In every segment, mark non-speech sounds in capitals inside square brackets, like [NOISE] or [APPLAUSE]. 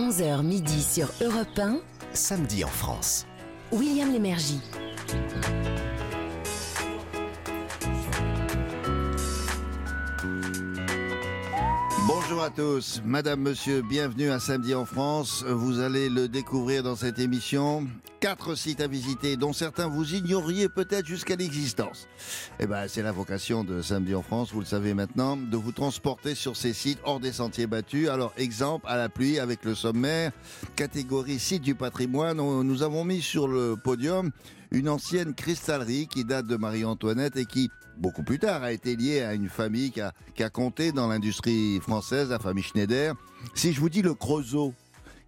11h midi sur Europe 1, Samedi en France. William Lémergie. Bonjour à tous, Madame, Monsieur, bienvenue à Samedi en France. Vous allez le découvrir dans cette émission. Quatre sites à visiter, dont certains vous ignoriez peut-être jusqu'à l'existence. Eh ben, c'est la vocation de Samedi en France, vous le savez maintenant, de vous transporter sur ces sites hors des sentiers battus. Alors, exemple, à la pluie avec le sommaire, catégorie site du patrimoine, nous avons mis sur le podium une ancienne cristallerie qui date de Marie-Antoinette et qui, beaucoup plus tard, a été liée à une famille qui a, qui a compté dans l'industrie française, la famille Schneider. Si je vous dis le Creusot,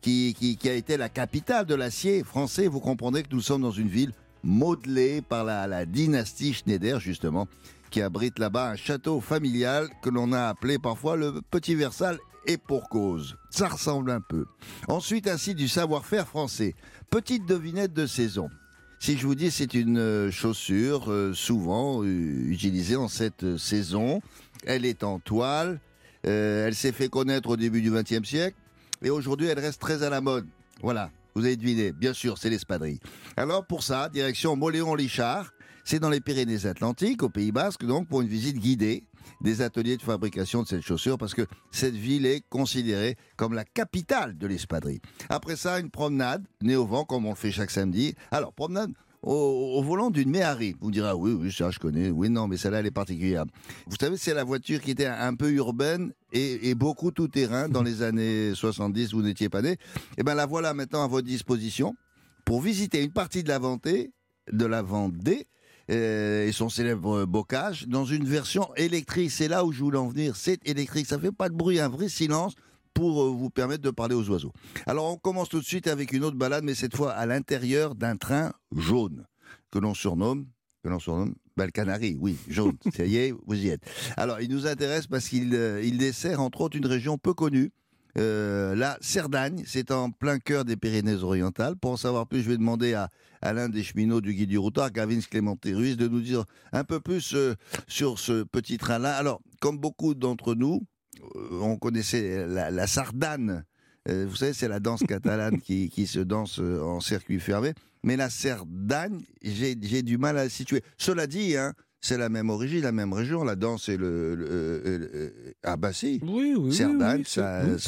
qui, a été la capitale de l'acier français, vous comprendrez que nous sommes dans une ville modelée par la, dynastie Schneider, justement, qui abrite là-bas un château familial que l'on a appelé parfois le Petit Versal et pour cause. Ça ressemble un peu. Ensuite, site du savoir-faire français. Petite devinette de saison. Si je vous dis c'est une euh, chaussure euh, souvent euh, utilisée en cette saison, elle est en toile, elle s'est fait connaître au début du XXe siècle et aujourd'hui elle reste très à la mode. Voilà, vous avez deviné, bien sûr c'est l'espadrille. Alors pour ça, direction Moléon-Lichard, c'est dans les Pyrénées-Atlantiques, au Pays Basque, donc pour une visite guidée des ateliers de fabrication de cette chaussure parce que cette ville est considérée comme la capitale de l'espadrille. Après ça, une promenade, née au vent comme on le fait chaque samedi. Alors, promenade au, volant d'une Méhari. Vous me direz, ah oui, oui, ça je connais. Oui, non, mais celle-là, elle est particulière. Vous savez, c'est la voiture qui était un peu urbaine et, beaucoup tout-terrain dans les années 70, vous n'étiez pas né. Eh bien, la voilà maintenant à votre disposition pour visiter une partie de la Vendée, de la euh, et son célèbre bocage dans une version électrique. C'est là où je voulais en venir. C'est électrique. Ça fait pas de bruit, un vrai silence pour euh, vous permettre de parler aux oiseaux. Alors on commence tout de suite avec une autre balade, mais cette fois à l'intérieur d'un train jaune que l'on surnomme, que l'on surnomme ben, le Canari, oui, jaune. [LAUGHS] Ça y est, vous y êtes. Alors il nous intéresse parce qu'il euh, il dessert entre autres une région peu connue. Euh, la Cerdagne, c'est en plein cœur des Pyrénées-Orientales. Pour en savoir plus, je vais demander à, à l'un des cheminots du guide du routard, Gavin Clémenté Ruiz, de nous dire un peu plus euh, sur ce petit train-là. Alors, comme beaucoup d'entre nous, on connaissait la, sardane. Euh, vous savez, c'est la danse catalane qui, se danse euh, en circuit fermé. Mais la j'ai j'ai du mal à la situer. Cela dit, hein, c'est la même origine, la même région. La danse est le. le- euh, euh, ah, bah si. Oui, oui, oui. Sardane, oui, ça- oui,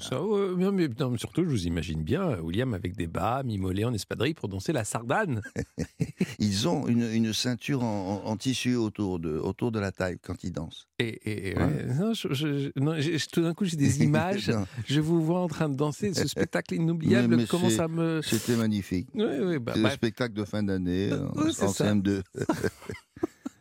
Ça, ouais, mais, mais- non, mais surtout, je vous imagine bien euh, William avec des bas, mi-mollet en espadrille pour danser la sardane. [LAUGHS] Ils ont une, une ceinture en, en- en tissu autour de, autour de la taille quand ils dansent. Et, et- et- Ouais. ouais, non, je- je- je- non, j'ai- tout d'un coup, j'ai des [LAUGHS] images. Je vous vois en train de danser. Ce spectacle inoubliable Mais- mais commence c'est- à me. C'était magnifique. Oui, oui, bah, C'est bah, le spectacle de fin d'année en, c'est en ça. CM2. [LAUGHS]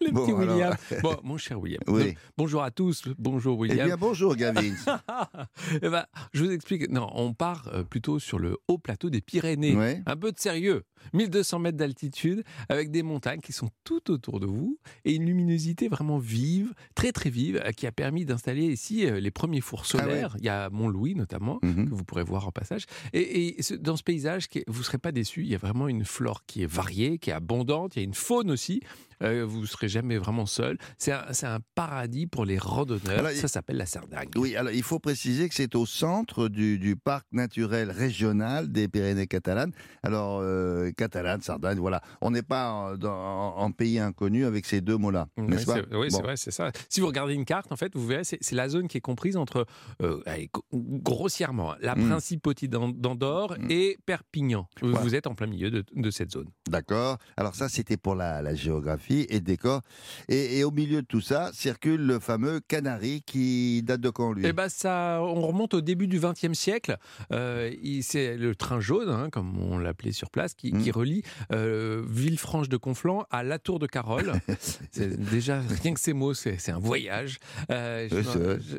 le bon, petit alors- William. [LAUGHS] Bon, mon cher William. Oui. Donc, bonjour à tous. Bonjour Eh William. bien, bonjour Gavin. [LAUGHS] Eh ben, je vous explique. Non, on part euh, plutôt sur le haut plateau des Pyrénées. Ouais. Un peu de sérieux. 1200 mètres d'altitude, avec des montagnes qui sont tout autour de vous et une luminosité vraiment vive, très très vive, euh, qui a permis d'installer ici euh, les premiers fours Ah ouais. solaires. Il y a Mont-Louis notamment, Mhm. que vous pourrez voir en passage. Et, et ce- dans ce paysage, vous ne serez pas déçus. Il y a vraiment une flore qui est variée, qui est abondante. Il y a une faune aussi. Euh, vous ne serez jamais vraiment seul. C'est un, un paradis pour les randonneurs. Alors, Ça s'appelle la Cerdagne. Oui, alors il faut préciser que c'est au centre du, du parc naturel régional des Pyrénées catalanes. Alors, euh, catalane, Sardaigne, voilà. On n'est pas en, dans- en- en pays inconnu avec ces deux mots-là, Oui, n'est-ce pas? c'est oui, c'est Bon. vrai, c'est ça. Si vous regardez une carte, en fait, vous verrez, c'est la zone qui est comprise entre, euh, allez, grossièrement, hein, la Mm. principauté d'An- d'Andorre Mm. et Perpignan. Vous- Voilà. Vous êtes en plein milieu de, de cette zone. D'accord. Alors ça, c'était pour la, la géographie et le décor. Et, et au milieu de tout ça, circule le fameux Canari qui date de quand, lui? Eh ben, ça, on remonte au début du XXe siècle. Euh, c'est le train jaune, hein, comme on l'appelait sur place, qui. Qui relie euh, Villefranche de Conflans à La Tour de Carole. [LAUGHS] déjà rien que ces mots, c'est un voyage. Euh,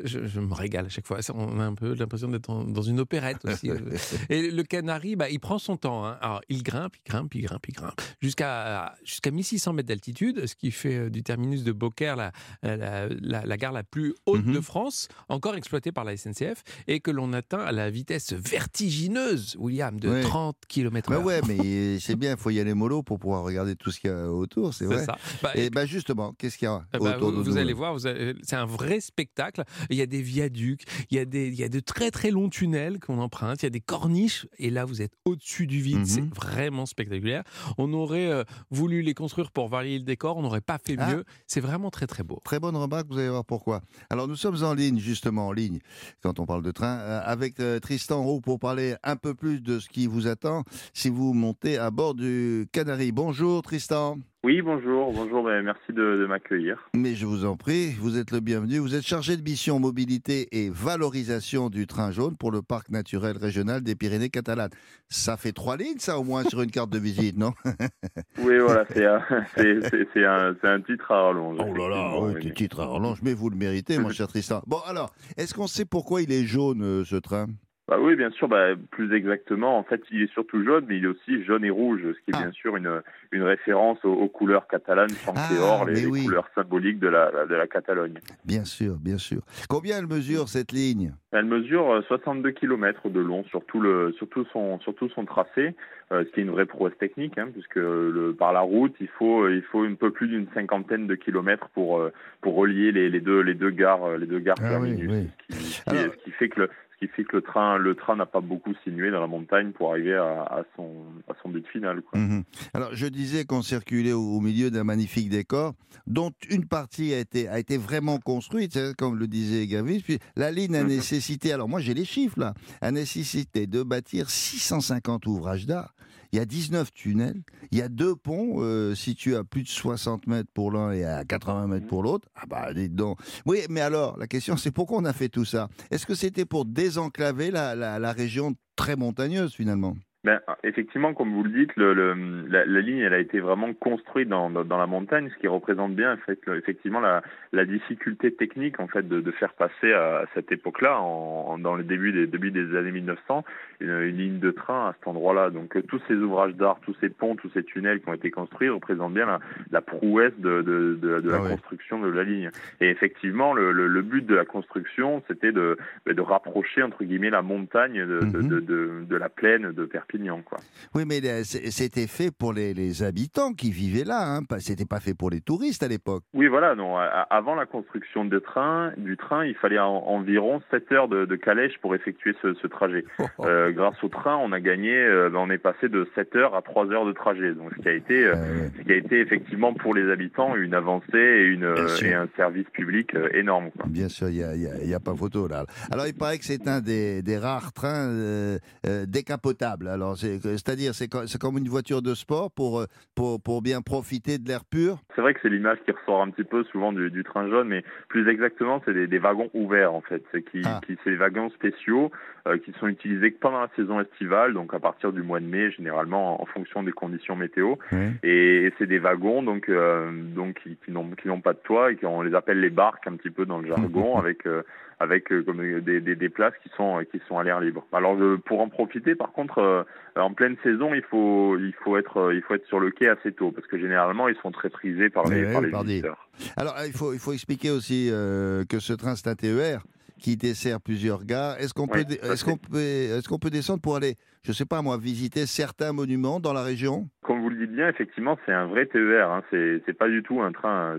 je, me régale à chaque fois. On a un peu l'impression d'être dans une opérette aussi. [LAUGHS] Et le canari, bah, il prend son temps. hein. Alors, il grimpe, il grimpe, il grimpe, il grimpe. Jusqu'à jusqu'à 1600 mètres d'altitude. ce qui fait euh, du terminus de Beaucaire la, la, la- la gare la plus haute Mhm. de France, encore exploitée par la SNCF, et que l'on atteint à la vitesse vertigineuse, William, de Ouais. 30 km Bah ouais, mais c'est bien, il faut y aller mollo pour pouvoir regarder tout ce qu'il y a autour, c'est vrai. ça. Bah, Et bah justement, qu'est-ce qu'il y a Eh ben, autour vous, de vous nous allez voir, c'est un vrai spectacle. Il y a des viaducs, il y a, des, il y a de très très longs tunnels qu'on emprunte, il y a des corniches, et là vous êtes au-dessus du vide, Mhm. c'est vraiment spectaculaire. On aurait euh, voulu les construire pour varier le décor, on n'aurait pas fait Ah. mieux. C'est vraiment très très beau. Très bonne remarque, vous allez voir pourquoi. Alors nous sommes en ligne, justement en ligne, quand on parle de train, euh, avec euh, Tristan Roux pour parler un peu plus de ce qui vous attend si vous montez à bord du Canary. Bonjour Tristan. Oui, bonjour, bonjour, ben, merci de, de m'accueillir. Mais je vous en prie, vous êtes le bienvenu. Vous êtes chargé de mission mobilité et valorisation du train jaune pour le parc naturel régional des Pyrénées catalanes. Ça fait trois lignes, ça au moins sur une carte de visite, non? [LAUGHS] Oui, voilà, c'est un, titre à rallonge. Oh là là, oui, oui, titre à rallonge, mais vous le méritez, mon cher Tristan. Bon, alors, est-ce qu'on sait pourquoi il est jaune, euh, ce train? Bah oui, bien sûr, bah, plus exactement, en fait, il est surtout jaune, mais il est aussi jaune et rouge, ce qui est Ah. bien sûr une, une référence aux, aux couleurs catalanes, sang Ah, les, les couleurs symboliques de la, de la Catalogne. Bien sûr, bien sûr. Combien elle mesure, cette ligne? Elle mesure euh, 62 km de long sur tout, le, sur tout son, sur tout son tracé, euh, ce qui est une vraie prouesse technique, hein, puisque le, par la route, il faut, il faut un peu plus d'une cinquantaine de kilomètres pour, euh, pour relier les, les, deux, les deux gares, euh, les deux gares Ah oui, terminus. oui. Ce, qui, ce qui- Alors- ce qui fait que le, ce qui fait que le train, le train n'a pas beaucoup sinué dans la montagne pour arriver à, à son, à son but final. Quoi. Mhm. Alors, je disais qu'on circulait au, au milieu d'un magnifique décor, dont une partie a été, a été vraiment construite, hein, comme le disait Gavis. Puis la ligne a Mhm. nécessité, alors moi j'ai les chiffres là, a nécessité de bâtir 650 ouvrages d'art. Il y a 19 tunnels, il y a deux ponts euh, situés à plus de 60 mètres pour l'un et à 80 mètres pour l'autre. Ah bah, dites donc. Oui, mais alors, la question c'est pourquoi on a fait tout ça? Est-ce que c'était pour désenclaver la, la- la région très montagneuse finalement? Ben, effectivement, comme vous le dites, le, le- la, la ligne elle a été vraiment construite dans, dans, dans la montagne, ce qui représente bien en fait, effectivement la, la difficulté technique en fait de, de faire passer à, à cette époque-là, en, en- dans le début des, début des années 1900, une, une ligne de train à cet endroit-là. Donc euh, tous ces ouvrages d'art, tous ces ponts, tous ces tunnels qui ont été construits représentent bien la, la prouesse de, de, de, de la Ah construction de la ligne. Et effectivement, le, but de la construction, c'était de, de rapprocher entre guillemets la montagne de, de, Mhm. de la plaine de Perpignan, quoi. Oui, mais euh, c'était fait pour les, les habitants qui vivaient là. Hein. C'était pas fait pour les touristes à l'époque. Oui, voilà. Non, avant la construction de train, du train, il fallait en- environ 7 heures de, de calèche pour effectuer ce, ce trajet. [LAUGHS] Euh, grâce au train, on a gagné, euh, ben, on est passé de 7 heures à 3 heures de trajet. Donc, ce qui a été, euh, ouais. ce qui a été effectivement pour les habitants une avancée et, une, un service public énorme. Quoi. Bien sûr, il n'y a, y a- il y a pas photo là. Alors, il paraît que c'est un des, des rares trains décapotables. Alors, c'est- c'est-à-dire, c'est co- c'est comme une voiture de sport pour, euh, pour, pour bien profiter de l'air pur. C'est vrai que c'est l'image qui ressort un petit peu souvent du, du train jaune, mais plus exactement, c'est des, des wagons ouverts en fait. C'est qui, Ah. qui des wagons spéciaux euh, qui sont utilisés que pendant la saison estivale, donc à partir du mois de mai, généralement en fonction des conditions météo. Et, et c'est des wagons donc euh, donc qui, qui n'ont qui pas de toit et qu'on les appelle les barques un petit peu dans le jargon [LAUGHS] avec euh, avec euh, comme euh, des, des, des places qui sont qui sont à l'air libre. Alors pour en profiter, par contre, euh, en pleine saison, il faut il faut être il faut être sur le quai assez tôt parce que généralement ils sont très prisés par les Ouais, par les par des- visiteurs. Alors, il faut, il faut expliquer aussi euh, que ce train, c'est un TER qui dessert plusieurs gares. Est-ce qu'on peut, Oui, dé- tout à est-ce fait. qu'on peut, est-ce qu'on peut descendre pour aller, je sais pas moi, visiter certains monuments dans la région? Comme vous le dites bien, effectivement, c'est un vrai TER. Hein. C'est c'est pas du tout un train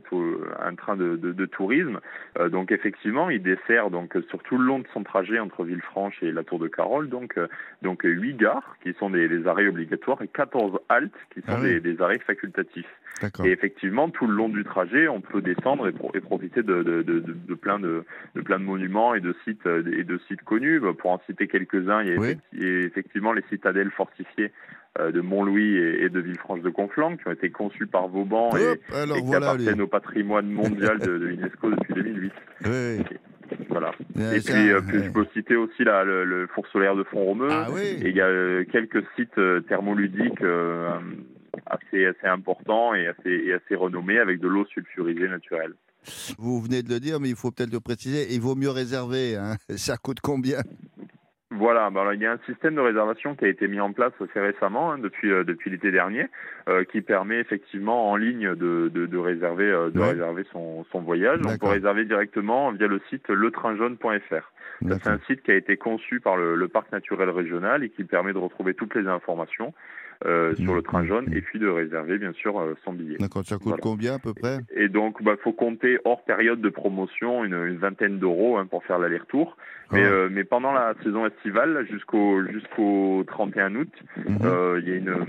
un train de, de, de tourisme. Euh, donc effectivement, il dessert donc sur tout le long de son trajet entre Villefranche et la Tour de Carole, donc euh, donc huit gares qui sont des, des arrêts obligatoires et 14 haltes qui sont Ah oui. des, des arrêts facultatifs. Et effectivement, tout le long du trajet, on peut descendre et, pro- et profiter de, de, de, de, de plein de, de plein de monuments et de sites et de sites connus. Bah, Pour en citer quelques-uns, il y a Oui. effectivement les citadelles fortifiées euh, de Montlouis et, de Villefranche de Conflans qui ont été conçues par Vauban et, Hop, alors et qui voilà. appartiennent au patrimoine mondial de, de l'UNESCO depuis 2008. Oui, oui. Voilà. Euh, Et puis, euh, puis je peux citer aussi le, le four solaire de Font-Romeu. Ah oui. Et il y a euh, quelques sites euh, thermoludiques euh, assez, assez importants et assez, et assez renommés avec de l'eau sulfurisée naturelle. Vous venez de le dire, mais il faut peut-être le préciser. Il vaut mieux réserver. hein. [LAUGHS] Ça coûte combien? Voilà, alors, il y a un système de réservation qui a été mis en place assez récemment, hein, depuis euh, depuis l'été dernier, euh, qui permet effectivement en ligne de, de, de réserver euh, de Ouais. réserver son, son voyage. On peut réserver directement via le site letrinjaune.fr. Ça, C'est un site qui a été conçu par le, le parc naturel régional et qui permet de retrouver toutes les informations euh, sur Mhm. le train jaune et puis de réserver bien sûr euh, son billet. D'accord, ça coûte Voilà. combien à peu près Et donc, bah, faut compter hors période de promotion une, une vingtaine d'euros hein, pour faire l'aller-retour. Mais, Ah. euh, mais pendant la saison estivale, jusqu'au jusqu'au 31 août, Mhm. euh, il y a une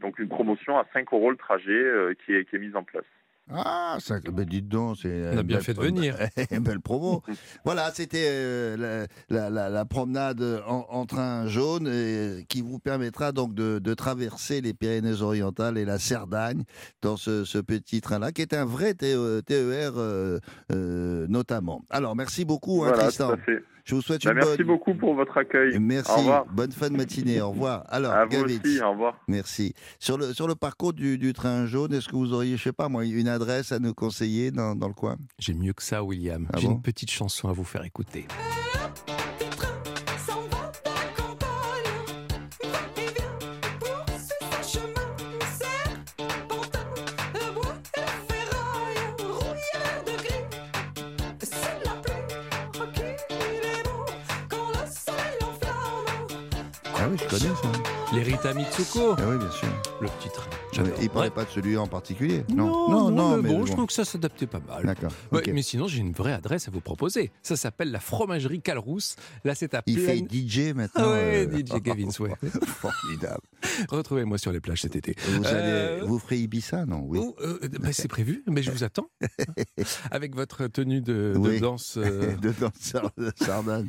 donc une promotion à 5 euros le trajet euh, qui est qui est mise en place. Ah, ça, ben dites donc, c'est On a bien belle- fait de venir. [LAUGHS] une belle promo. voilà, c'était euh, la, la- la- la promenade en, en train jaune et, qui vous permettra donc de, de traverser les Pyrénées-Orientales et la Cerdagne dans ce, ce petit train-là, qui est un vrai TE- TER euh, euh, notamment. Alors, merci beaucoup, hein, voilà, Tristan. tout à fait. Je vous souhaite Bah, une merci bonne. beaucoup pour votre accueil. Merci. Au revoir. Bonne fin de matinée. Au revoir. Alors, À vous Gavitz. aussi. Au revoir. Merci. Sur le, sur le parcours du, du train jaune, est-ce que vous auriez, je sais pas moi, une adresse à nous conseiller dans, dans le coin? J'ai mieux que ça, William. Ah J'ai bon? une petite chanson à vous faire écouter. Ah oui, je connais ça. Les Rita Mitsuko, Ah oui, bien sûr. le petit train. J'adore. Il parlait Ouais. pas de celui en particulier. Non, non, mais bon, bon. je trouve que ça s'adaptait pas mal. D'accord. Ouais. Mais sinon, j'ai une vraie adresse à vous proposer. Ça s'appelle la fromagerie Calrousse. Là, c'est à Il fait DJ maintenant. Ah ouais, euh, DJ Gavin, [LAUGHS] ouais. Formidable. Retrouvez-moi sur les plages cet été. Vous, allez, Euh, vous ferez Ibiza, non? Oui. Oh, euh, bah, c'est prévu, mais je vous attends. [LAUGHS] Avec votre tenue de, de Oui. danse. euh. [LAUGHS] de danseur de Sardane.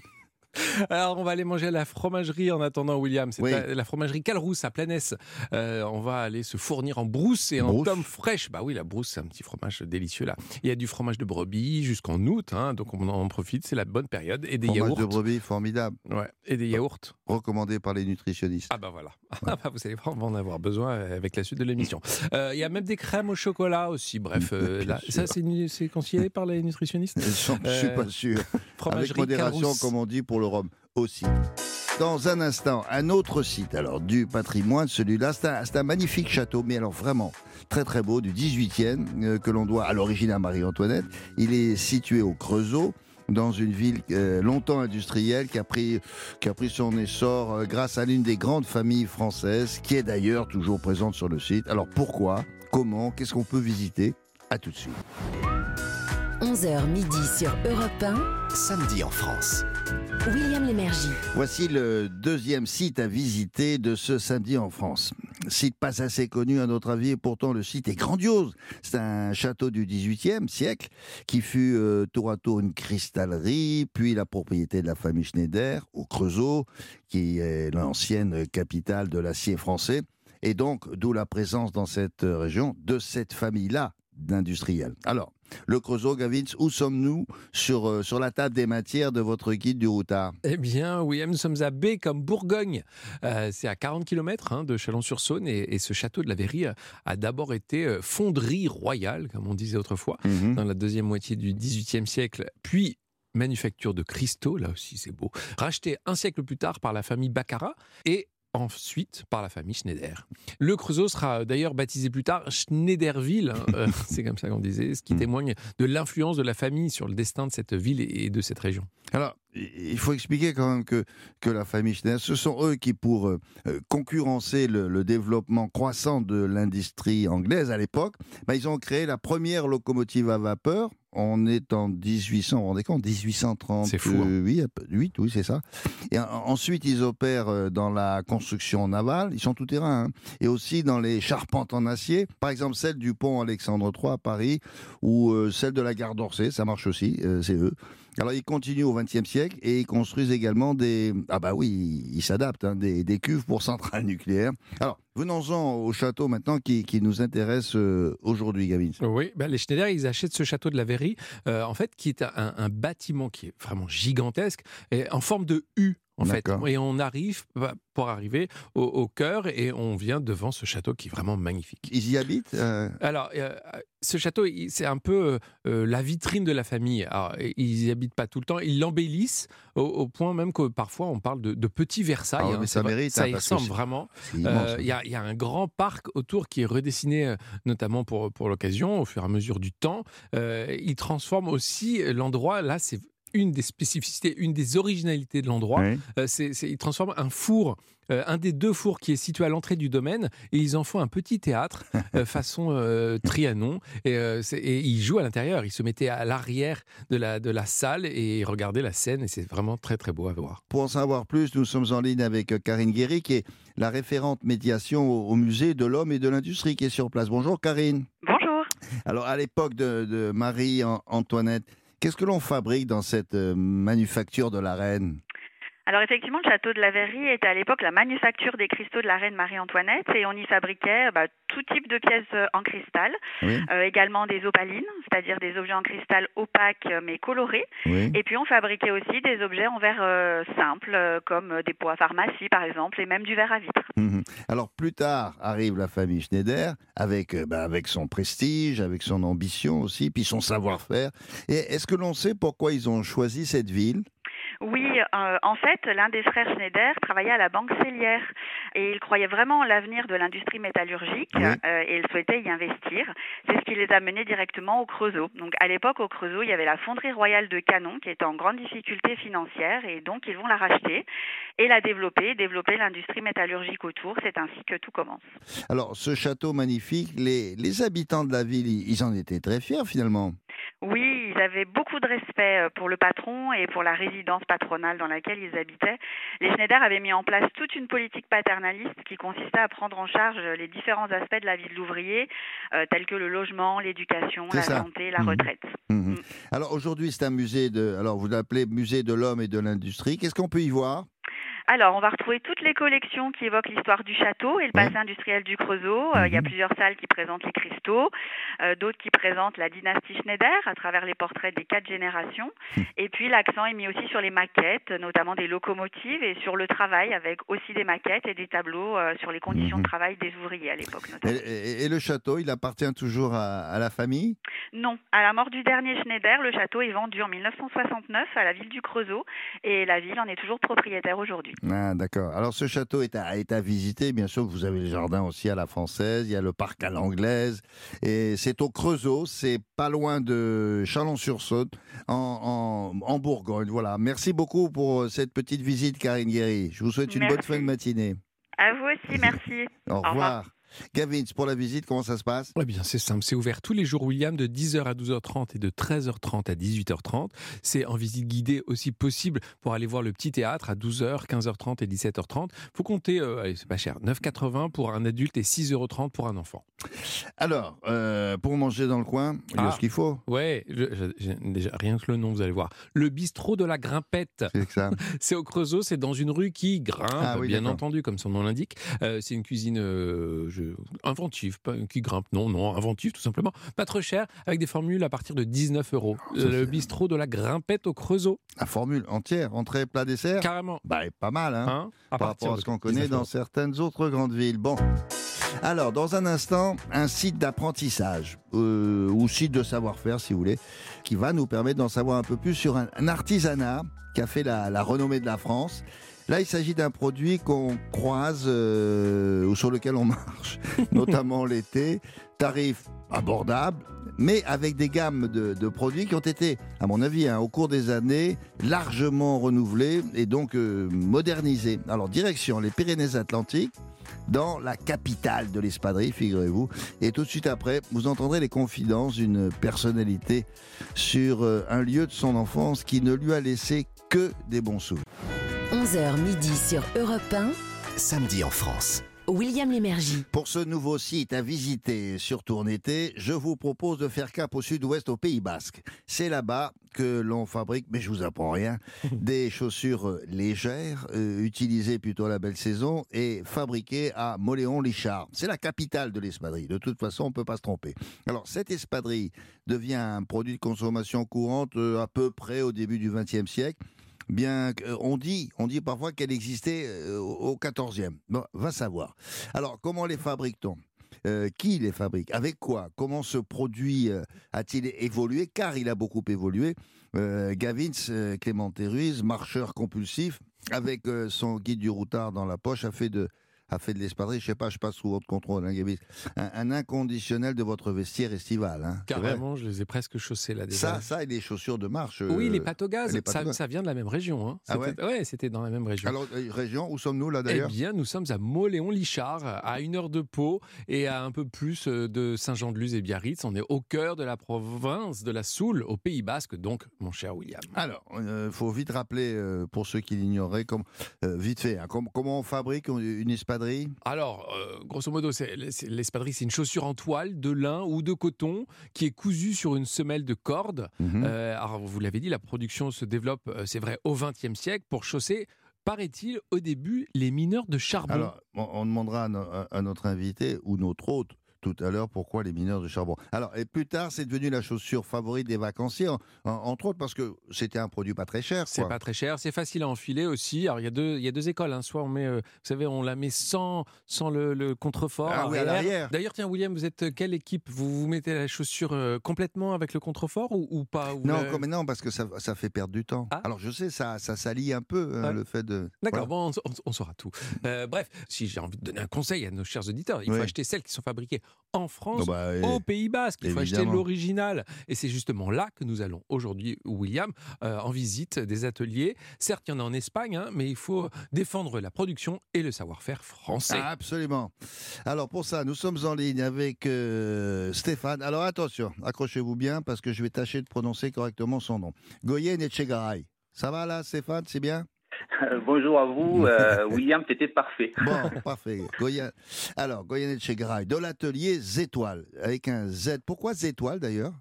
[LAUGHS] Alors, on va aller manger à la fromagerie en attendant, William. C'est Oui. la, la fromagerie Calrousse à Planès. Euh, on va aller se fournir en brousse et en Brousse. tome fraîche. Bah oui, la brousse, c'est un petit fromage délicieux là. Il y a du fromage de brebis jusqu'en août, hein, donc on en profite, c'est la bonne période. Et des Fromage yaourts. de brebis, formidable. Ouais, et des yaourts. Recommandé par les nutritionnistes. Ah bah voilà. [LAUGHS] Ah bah vous allez voir, on va en avoir besoin euh, avec la suite de l'émission. Euh, Il y a même des crèmes au chocolat aussi. Bref, euh, [LAUGHS] là, ça c'est conseillé par les nutritionnistes. Je suis pas sûr. Avec modération, Carousse. comme on dit pour le rhum aussi. Dans un instant, un autre site alors du patrimoine, celui-là, c'est un, c'est un magnifique château, mais alors vraiment très très beau, du 18e, euh, que l'on doit à l'origine à Marie-Antoinette. Il est situé au Creusot, dans une ville euh, longtemps industrielle qui a pris, qui a pris son essor euh, grâce à l'une des grandes familles françaises, qui est d'ailleurs toujours présente sur le site. Alors pourquoi? Comment? Qu'est-ce qu'on peut visiter? À tout de suite. 11h midi sur Europe 1. Samedi en France. William Lémergie. Voici le deuxième site à visiter de ce samedi en France. Site pas assez connu à notre avis et pourtant le site est grandiose. C'est un château du XVIIIe siècle qui fut euh, tour à tour une cristallerie, puis la propriété de la famille Schneider au Creusot, qui est l'ancienne capitale de l'acier français. Et donc, d'où la présence dans cette région de cette famille-là d'industriels. Alors, le Creusot, Gavins, où sommes-nous sur, euh, sur la table des matières de votre guide du routard? Eh bien, William, nous sommes à B comme Bourgogne. Euh, c'est à 40 km de Chalon-sur-Saône et, et ce château de la Verrie a, a d'abord été euh, fonderie royale, comme on disait autrefois, Mhm. dans la deuxième moitié du XVIIIe siècle, puis manufacture de cristaux, là aussi c'est beau, racheté un siècle plus tard par la famille Baccarat et ensuite par la famille Schneider. Le Creusot sera d'ailleurs baptisé plus tard Schneiderville, hein, [LAUGHS] euh, c'est comme ça qu'on disait, ce qui Mm. témoigne de l'influence de la famille sur le destin de cette ville et et de cette région. Alors, il faut expliquer quand même que, que la famille Schneider, ce sont eux qui, pour euh, euh, concurrencer le, le développement croissant de l'industrie anglaise à l'époque, bah, ils ont créé la première locomotive à vapeur. On est en 1800, vous vous rendez compte? 1838, C'est fou, hein. oui, oui, c'est ça. Et en- ensuite, ils opèrent euh, dans la construction navale, ils sont tout terrain, hein, et aussi dans les charpentes en acier. Par exemple, celle du pont Alexandre III à Paris, ou euh, celle de la gare d'Orsay, ça marche aussi, euh, c'est eux. Alors, ils continuent au XXe siècle et ils construisent également des. Ah, bah oui, ils s'adaptent, hein, des, des cuves pour centrales [LAUGHS] nucléaires. Alors, venons-en au château maintenant qui, qui nous intéresse euh, aujourd'hui, Gavin. Oui, bah, les Schneider, ils achètent ce château de la Verrie, euh, en fait, qui est un, un bâtiment qui est vraiment gigantesque, et en forme de U. en fait. Et on arrive bah, pour arriver au, au cœur et on vient devant ce château qui est vraiment magnifique. Ils y habitent euh, Alors, euh, ce château, c'est un peu euh, la vitrine de la famille. Alors, ils n'y habitent pas tout le temps, ils l'embellissent au, au point même que parfois on parle de, de petits Versailles. Ah ouais, hein, ça mérite, ça hein, y ressemble vraiment. Euh, Il y, a, y a un grand parc autour qui est redessiné, notamment pour, pour l'occasion, au fur et à mesure du temps. Euh, il transforme aussi l'endroit. Là, c'est une des spécificités, une des originalités de l'endroit. Oui. Euh, c'est, c'est- ils transforment un four, euh, un des deux fours qui est situé à l'entrée du domaine, et ils en font un petit théâtre [LAUGHS] euh, façon euh, Trianon. Et, euh, c'est- et ils jouent à l'intérieur. Ils se mettaient à l'arrière de la, de la salle et regardaient la scène, et c'est vraiment très très beau à voir. Pour en savoir plus, nous sommes en ligne avec Karine Guéry, qui est la référente médiation au, au musée de l'homme et de l'industrie, qui est sur place. Bonjour Karine. Bonjour. Alors, à l'époque de, de Marie-Antoinette, qu'est-ce que l'on fabrique dans cette euh, manufacture de la reine? Alors effectivement, le château de la Verrerie était à l'époque la manufacture des cristaux de la reine Marie-Antoinette et on y fabriquait bah, tout type de pièces euh, en cristal, Oui, euh, également des opalines, c'est-à-dire des objets en cristal opaques euh, mais colorés. oui. Et puis on fabriquait aussi des objets en verre euh, simple, euh, comme euh, des pots à pharmacie par exemple, et même du verre à vitre. [LAUGHS] Mhm. Alors, plus tard arrive la famille Schneider, avec, euh, bah, avec son prestige, avec son ambition aussi, puis son savoir-faire. Et est-ce que l'on sait pourquoi ils ont choisi cette ville? Oui, euh, en fait, l'un des frères Schneider travaillait à la Banque Cellière et il croyait vraiment en l'avenir de l'industrie métallurgique Oui. euh, et il souhaitait y investir. C'est ce qui les a menés directement au Creusot. Donc à l'époque, au Creusot, il y avait la fonderie royale de Canon qui était en grande difficulté financière et donc ils vont la racheter et la développer, développer l'industrie métallurgique autour. C'est ainsi que tout commence. Alors, ce château magnifique, les, les habitants de la ville, ils ils en étaient très fiers finalement. Oui, ils avaient beaucoup de respect euh, pour le patron et pour la résidence patronale dans laquelle ils habitaient. Les Schneider avaient mis en place toute une politique paternaliste qui consistait à prendre en charge les différents aspects de la vie de l'ouvrier, euh, tels que le logement, l'éducation, la ça. santé, la Mhm. retraite. Mhm. Mm. Alors aujourd'hui, c'est un musée de. Alors vous l'appelez musée de l'homme et de l'industrie. Qu'est-ce qu'on peut y voir? Alors, on va retrouver toutes les collections qui évoquent l'histoire du château et le passé industriel du Creusot. Euh, Il y a Mhm. plusieurs salles qui présentent les cristaux, euh, d'autres qui présentent la dynastie Schneider à travers les portraits des quatre générations. Hmm. Et puis, l'accent est mis aussi sur les maquettes, notamment des locomotives, et sur le travail, avec aussi des maquettes et des tableaux euh, sur les conditions Mhm. de travail des ouvriers à l'époque, et- et le château, il appartient toujours à, à la famille? Non, à la mort du dernier Schneider, le château est vendu en 1969 à la ville du Creusot, et la ville en est toujours propriétaire aujourd'hui. Ah, d'accord. Alors ce château est à, est à visiter. Bien sûr, vous avez le jardin aussi à la française. Il y a le parc à l'anglaise. Et c'est au Creusot. C'est pas loin de Chalon-sur-Saône, en, en, en Bourgogne. Voilà. Merci beaucoup pour euh, cette petite visite, Karine Guéry. Je vous souhaite une bonne fin de matinée. À vous aussi, merci. Au revoir. revoir. Gavin, pour la visite, comment ça se passe? Eh bien, c'est simple, c'est ouvert tous les jours, William, de 10h à 12h30 et de 13h30 à 18h30. C'est en visite guidée aussi possible pour aller voir le petit théâtre à 12h, 15h30 et 17h30. Faut compter, euh, allez, c'est pas cher, 9,80 pour un adulte et 6,30 pour un enfant. Alors, euh, pour manger dans le coin, il y a Ah. ce qu'il faut. Ouais, je- je- j'ai- déjà rien que le nom, vous allez voir. Le bistrot de la Grimpette. C'est ça. [LAUGHS] C'est au Creusot, c'est dans une rue qui grimpe, Ah oui, bien entendu, comme son nom l'indique. Euh, c'est une cuisine je- inventive, pas qui grimpe, non, non, inventive tout simplement. Pas trop cher, avec des formules à partir de 19 euros. Euh, le bistrot de la Grimpette au Creusot, La formule entière, entrée, plat, dessert. carrément. Bah, pas mal, hein, Hein, à par rapport à ce qu'on 19 connaît dans certaines autres grandes villes. Bon. Alors, dans un instant, un site d'apprentissage, euh, ou site de savoir-faire, si vous voulez, qui va nous permettre d'en savoir un peu plus sur un, un artisanat qui a fait la, la renommée de la France. Là, il s'agit d'un produit qu'on croise euh, ou sur lequel on [LAUGHS] marche, notamment l'été. Tarif abordable, mais avec des gammes de, produits qui ont été, à mon avis, hein, au cours des années, largement renouvelés et donc euh, modernisés. Alors, direction les Pyrénées-Atlantiques, dans la capitale de l'espadrille, figurez-vous. Et tout de suite après, vous entendrez les confidences d'une personnalité sur euh, un lieu de son enfance qui ne lui a laissé que des bons souvenirs. 11h midi sur Europe 1. Samedi en France. William Lémergie. Pour ce nouveau site à visiter, surtout en été, je vous propose de faire cap au sud-ouest, au Pays Basque. C'est là-bas que l'on fabrique, mais je vous apprends rien, [LAUGHS] des chaussures légères, euh, utilisées plutôt à la belle saison et fabriquées à Moléon-Lichard. C'est la capitale de l'espadrille. De toute façon, on ne peut pas se tromper. Alors, cette espadrille devient un produit de consommation courante euh, à peu près au début du XXe siècle. Bien euh, on dit, on dit parfois qu'elle existait euh, au au 14e. Bon, va savoir. Alors, comment les fabrique-t-on? Euh, qui les fabrique? Avec quoi? Comment ce produit a-t-il évolué? Car il a beaucoup évolué. Euh, Gavins, Clément marcheur compulsif, avec son guide du routard dans la poche, a fait de a fait de l'espadrille, je sais pas, je passe sous votre contrôle, hein, un, un inconditionnel de votre vestiaire estival. Hein, Carrément, je les ai presque chaussés là déjà. Ça, ça et les chaussures de marche. euh, oui, les au gaz, les pâtes ça, ça vient de la même région. Hein. Ah ouais? C'était- ouais, c'était dans la même région. Alors, euh, région, où sommes-nous là Eh d'ailleurs bien, nous sommes à Moléon-Lichard, à une heure de Pau et à un peu plus euh, de Saint-Jean-de-Luz et Biarritz. On est au cœur de la province de la Soule, au Pays Basque, donc, mon cher William. Alors, il faut vite rappeler, euh, pour ceux qui l'ignoraient, comme, euh, vite fait, hein, com- comment on fabrique une espadrille Alors, euh, grosso modo, l'espadrille, c'est une chaussure en toile, de lin ou de coton, qui est cousue sur une semelle de corde. Mhm. Euh, alors, vous l'avez dit, la production se développe, euh, c'est vrai, au XXe siècle, pour chausser, paraît-il, au début, les mineurs de charbon. Alors, on, demandera à, no- à- à notre invité ou notre hôte tout à l'heure pourquoi les mineurs de charbon? Alors, et plus tard, c'est devenu la chaussure favorite des vacanciers, en- en- entre autres parce que c'était un produit pas très cher. C'est pas très cher, c'est facile à enfiler aussi. Alors il y a deux, y a deux écoles. hein. Soit on met, euh, vous savez, on la met sans, sans le, le contrefort. Ah oui, à arrière. l'arrière. D'ailleurs, tiens, William, vous êtes quelle équipe? Vous vous mettez la chaussure euh, complètement avec le contrefort ou, ou pas? Ou Non, comme, non, parce que ça, ça fait perdre du temps. Ah. Alors, je sais, ça, ça salit un peu euh, Ouais. le fait de. D'accord, Voilà. bon, on, on- on saura tout. Euh, bref, si j'ai envie de donner un conseil à nos chers auditeurs, il faut acheter celles qui sont fabriquées en France, Oh bah, au Pays Basque. Il faut acheter l'original. Et c'est justement là que nous allons aujourd'hui, William, euh, en visite des ateliers. Certes, il y en a en Espagne, hein, mais il faut défendre la production et le savoir-faire français. Ah, absolument. Alors pour ça, nous sommes en ligne avec euh, Stéphane. Alors attention, accrochez-vous bien parce que je vais tâcher de prononcer correctement son nom. Goyen Etchegaray. Ça va là, Stéphane? C'est bien? [LAUGHS] Bonjour à vous, euh, [LAUGHS] William, c'était parfait. Bon, parfait. Goyen. Alors, Goyen Etchegaray, de l'atelier Zétoile, avec un Z. Pourquoi Zétoile d'ailleurs?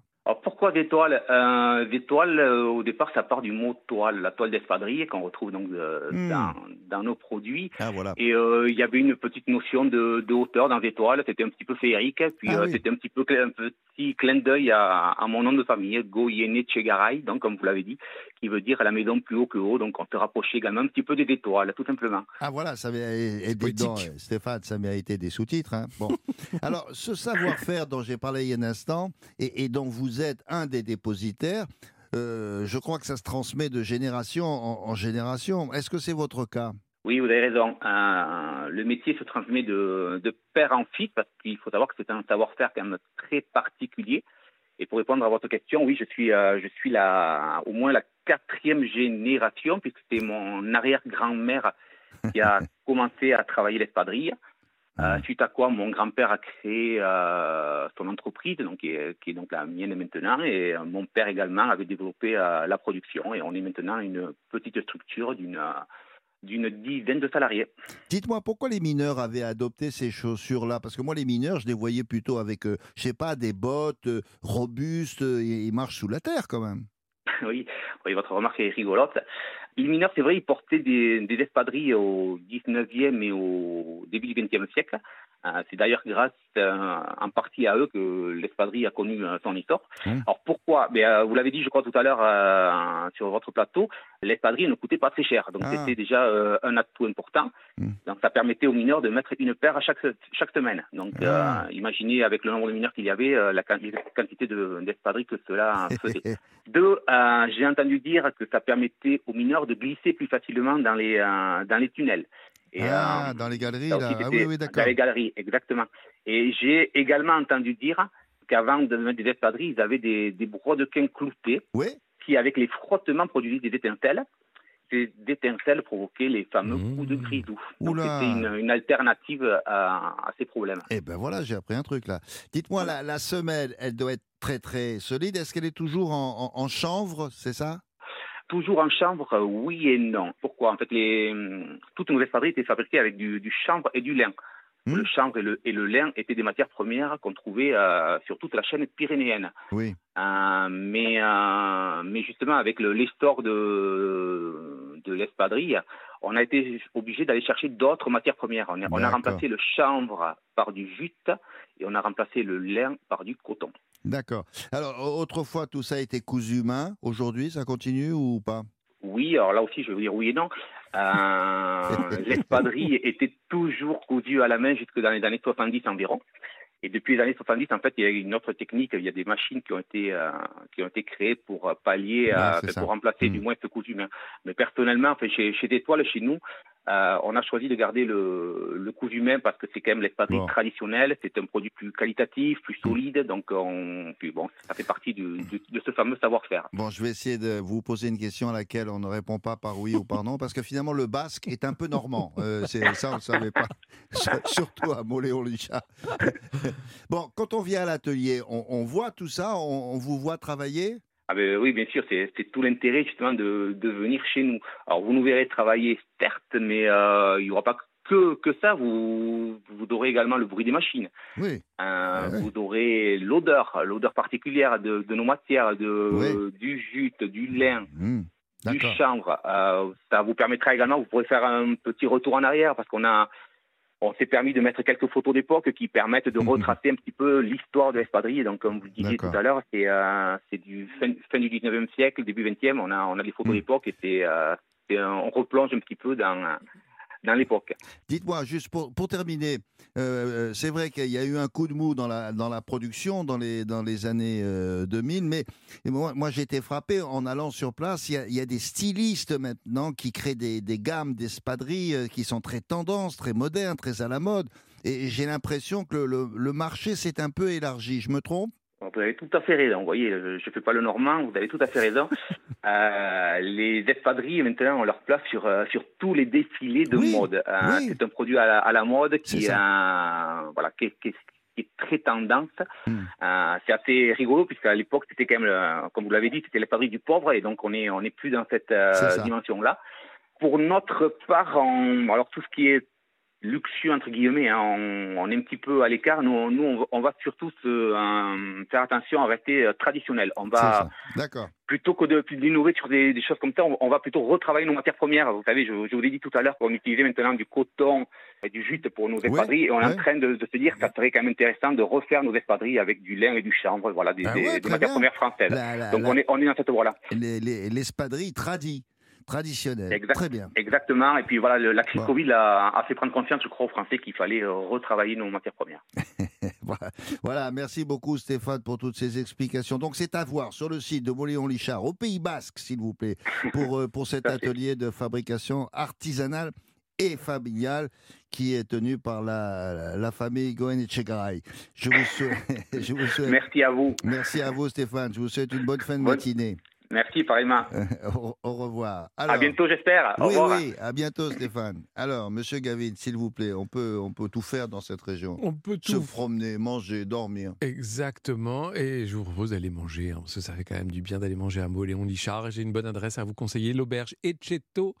Pourquoi des toiles euh, Des toiles, euh, au départ, ça part du mot toile, la toile d'espadrille qu'on retrouve donc euh, Hmm. dans, dans nos produits. Ah voilà. Et il y avait une petite notion de, de hauteur dans des toiles, c'était un petit peu féerique. Puis Ah oui. c'était un petit peu un petit clin d'œil à, à mon nom de famille, Goyene Chegaray, donc comme vous l'avez dit, qui veut dire la maison plus haut que haut. Donc on se rapprochait également un petit peu des étoiles, tout simplement. Ah voilà, ça euh, Stéphane, ça méritait des sous-titres. hein. Bon, [LAUGHS] alors ce savoir-faire dont j'ai parlé il y a un instant et, et dont vous êtes un des dépositaires, euh, je crois que ça se transmet de génération en, en génération. Est-ce que c'est votre cas? Oui, vous avez raison. Euh, le métier se transmet de, de père en fils parce qu'il faut savoir que c'est un savoir-faire quand même très particulier. Et pour répondre à votre question, oui, je suis, euh, je suis la, au moins la quatrième génération puisque c'est mon arrière-grand-mère qui a [LAUGHS] commencé à travailler l'espadrille. Euh, suite à quoi mon grand-père a créé euh, son entreprise, donc qui est, qui est donc la mienne maintenant, et euh, mon père également avait développé euh, la production, et on est maintenant une petite structure d'une d'une dizaine de salariés. Dites-moi pourquoi les mineurs avaient adopté ces chaussures-là? Parce que moi, les mineurs, je les voyais plutôt avec, je sais pas, des bottes robustes ils marchent sous la terre quand même. [LAUGHS] oui, oui, votre remarque est rigolote. Les mineurs, c'est vrai, ils portaient des, espadrilles au 19e et au début du 20e siècle. Euh, c'est d'ailleurs grâce euh, en partie à eux que l'espadrille a connu euh, son histoire. Mmh. Alors pourquoi? Euh, Vous l'avez dit, je crois, tout à l'heure sur votre plateau, l'espadrille ne coûtait pas très cher. Donc Ah. c'était déjà un atout important. Mmh. Donc ça permettait aux mineurs de mettre une paire à chaque, chaque semaine. Donc Ah. imaginez avec le nombre de mineurs qu'il y avait, la quan- quantité de- d'espadrilles que cela [LAUGHS] faisait. Deux, j'ai entendu dire que ça permettait aux mineurs de glisser plus facilement dans les, dans les tunnels. Et, ah, euh, dans les galeries, là. Ah oui, oui, d'accord. Dans les galeries, exactement. Et j'ai également entendu dire qu'avant de mettre des espadrilles, ils avaient des, des brodequins cloutés Oui, qui, avec les frottements, produisaient des étincelles. Ces étincelles provoquaient les fameux Mmh. coups de grisou. Donc c'était une, une alternative à, à ces problèmes. Eh ben voilà, j'ai appris un truc là. Dites-moi, la, la semelle, elle doit être très très solide. Est-ce qu'elle est toujours en, en- en chanvre, c'est ça? Toujours en chanvre, euh, oui et non. Pourquoi? En fait, les, hum, toutes nos espadrilles étaient fabriquées avec du, du chanvre et du lin. Hmm. Le chanvre et le, et le lin étaient des matières premières qu'on trouvait euh, sur toute la chaîne pyrénéenne. Oui. Euh, mais, euh, mais justement, avec l'essor de, de l'espadrille, on a été obligé d'aller chercher d'autres matières premières. On a, on a remplacé le chanvre par du jute et on a remplacé le lin par du coton. D'accord. Alors, au- autrefois, tout ça était cousu main. Aujourd'hui, ça continue ou pas? Oui, alors là aussi, je vais vous dire oui et non. Euh, [LAUGHS] L'espadrille était toujours cousue à la main jusque dans les années 70 environ. Et depuis les années 70, en fait, il y a une autre technique. Il y a des machines qui ont été euh, qui ont été créées pour euh, pallier, Ouais, euh, ça. pour remplacer Mm. du moins ce cousu humain. Mais personnellement, enfin, chez chez Étoile, chez nous, euh, on a choisi de garder le le cousu humain parce que c'est quand même l'espadrille Bon. traditionnelle. C'est un produit plus qualitatif, plus solide. Donc, on, puis bon, ça fait partie du- du- de ce fameux savoir-faire. Bon, je vais essayer de vous poser une question à laquelle on ne répond pas par oui ou par non, parce que finalement, le basque est un peu normand. Euh, c'est ça, on ne savait pas. [LAUGHS] Surtout à Moléon-Luchat. [LAUGHS] bon, quand on vient à l'atelier, on, on voit tout ça, on, on vous voit travailler? Ah ben oui, bien sûr, c'est tout l'intérêt justement de, de venir chez nous. Alors vous nous verrez travailler, certes, mais euh, il n'y aura pas que, que ça. Vous, vous aurez également le bruit des machines. Oui. Euh, Ouais. Vous aurez l'odeur, l'odeur particulière de, de nos matières, de, du jute, du lin, Hmm, du chanvre. Euh, ça vous permettra également, vous pourrez faire un petit retour en arrière parce qu'on a, on s'est permis de mettre quelques photos d'époque qui permettent de Mhm. retracer un petit peu l'histoire de l'espadrille. Donc, comme vous le disiez tout à l'heure, c'est euh, c'est du fin, fin du 19e siècle, début 20e. On a, on a des photos Mhm. d'époque et c'est, euh, on replonge un petit peu dans, l'époque. Dites-moi, juste pour, pour terminer, euh, c'est vrai qu'il y a eu un coup de mou dans la, dans la production dans les, dans les années euh, 2000, mais et moi, moi j'ai été frappé en allant sur place. Il y a, des stylistes maintenant qui créent des, des gammes d'espadrilles euh, qui sont très tendances, très modernes, très à la mode. Et j'ai l'impression que le- le marché s'est un peu élargi. Je me trompe? Vous avez tout à fait raison. Vous voyez, je ne fais pas le normand, vous avez tout à fait raison. [LAUGHS] Euh, les espadrilles, maintenant, ont leur place sur, euh, sur tous les défilés de Oui, mode. Euh, oui. C'est un produit à la, à la mode qui, est, euh, voilà, qui, est- qui est- qui est très tendance. Euh, c'est assez rigolo, puisqu'à l'époque, c'était quand même, comme vous l'avez dit, c'était l'espadrille du pauvre, et donc on est, on est plus dans cette euh, dimension-là. Pour notre part, on- alors tout ce qui est luxueux entre guillemets, hein, on, on est un petit peu à l'écart. Nous, nous, on va, surtout se, euh, faire attention à rester euh, traditionnel. On va. D'accord. plutôt que de d'innover sur des, des choses comme ça, on, on va plutôt retravailler nos matières premières. Vous savez, je, je vous l'ai dit tout à l'heure qu'on utilisait maintenant du coton et du jute pour nos espadrilles, et on est ouais. en train de, de se dire que ça serait quand même intéressant de refaire nos espadrilles avec du lin et du chanvre, voilà, des, Ah ouais, des matières bien. premières françaises. La- la- Donc la- on est on est dans cette voie-là. les- les- L'espadrille tradie, traditionnelle. Exact. Très bien. Exactement. Et puis voilà, le- la crise Bon. Covid a, a fait prendre conscience, je crois, aux Français qu'il fallait euh, retravailler nos matières premières. [LAUGHS] Voilà. Merci beaucoup Stéphane pour toutes ces explications. Donc c'est à voir sur le site de Moléon-Lichard, au Pays Basque, s'il vous plaît, pour, euh, pour cet atelier de fabrication artisanale et familiale qui est tenu par la, la famille Goen-Etchegaray. Je vous souhaite, [LAUGHS] je vous souhaite- Merci à vous. merci à vous Stéphane, je vous souhaite une bonne fin de Bonne- matinée. Merci, pareillement. [LAUGHS] au, au revoir. À bientôt, j'espère. Au oui, revoir. oui, à bientôt Stéphane. Alors, Monsieur Gavin, s'il vous plaît, on peut, on peut tout faire dans cette région. On peut Se tout promener, manger, dormir. Exactement, et je vous propose d'aller manger, hein, parce que ça fait quand même du bien d'aller manger à Moléon Lichard. J'ai une bonne adresse à vous conseiller, l'auberge Ecceto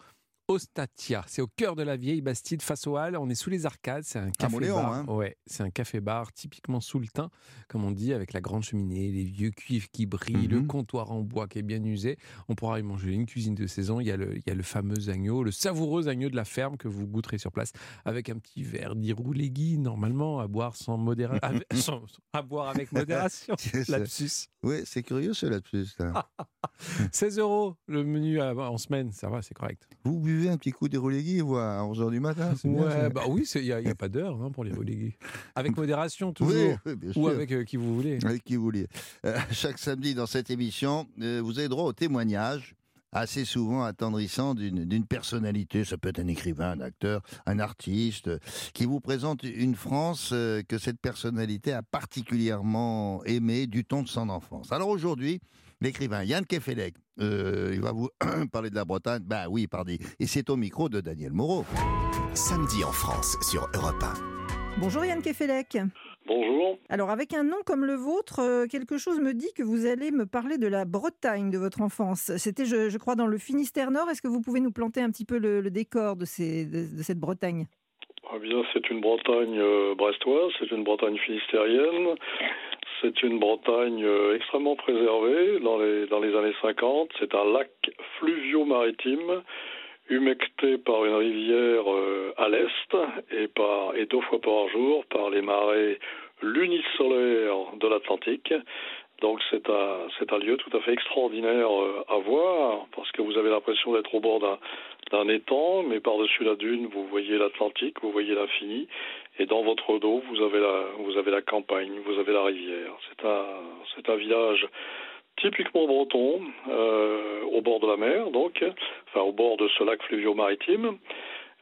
Ostatia. C'est au cœur de la vieille Bastide, face aux Halles. On est sous les arcades. C'est un café Moléon, bar. hein. Ouais, c'est un café bar typiquement sous le teint, comme on dit, avec la grande cheminée, les vieux cuivres qui brillent, le Mhm. comptoir en bois qui est bien usé. On pourra y manger une cuisine de saison. Il y a le, il y a le fameux agneau, le savoureux agneau de la ferme que vous goûterez sur place, avec un petit verre d'Iroulégui, normalement à boire sans modération, [LAUGHS] à boire avec modération. [LAUGHS] Lapsus. Oui, c'est curieux ce lapsus. là. [LAUGHS] 16 euros le menu à- en semaine, ça va, c'est correct. Vous buvez un petit coup d'Hérolegui vous, à 11h du matin c'est bien, ça Ouais, bah oui, il n'y a, y a pas d'heure hein, pour les relégués. Avec [LAUGHS] modération, toujours. Oui, oui, bien sûr. Ou avec euh, qui vous voulez. Avec qui vous voulez. Euh, chaque samedi dans cette émission, euh, vous avez droit au témoignage assez souvent attendrissant d'une personnalité, ça peut être un écrivain, un acteur, un artiste, euh, qui vous présente une France euh, que cette personnalité a particulièrement aimée du temps de son enfance. Alors aujourd'hui, l'écrivain Yann Kefelec, euh, il va vous [CLEARS THROAT] parler de la Bretagne, ben oui, pardon, et c'est au micro de Daniel Moreau. Samedi en France sur Europe 1. Bonjour Yann Kefelec. Bonjour. Alors avec un nom comme le vôtre, euh, quelque chose me dit que vous allez me parler de la Bretagne de votre enfance. C'était, je, je crois, dans le Finistère Nord. Est-ce que vous pouvez nous planter un petit peu le, le décor de, ces, de, de cette Bretagne? Eh bien, c'est une Bretagne euh, brestoise, c'est une Bretagne finistérienne, c'est une Bretagne euh, extrêmement préservée dans les, dans les années 50. C'est un lac fluvio-maritime humecté par une rivière euh, à l'est et, et deux fois par jour par les marées lunisolaires de l'Atlantique. Donc c'est un, un lieu tout à fait extraordinaire euh, à voir parce que vous avez l'impression d'être au bord d'un, d'un étang, mais par-dessus la dune, vous voyez l'Atlantique, vous voyez l'infini, et dans votre dos, vous avez la, vous avez la campagne, vous avez la rivière. C'est un, c'est un village typiquement breton, euh, au bord de la mer, donc, enfin au bord de ce lac fluvio-maritime.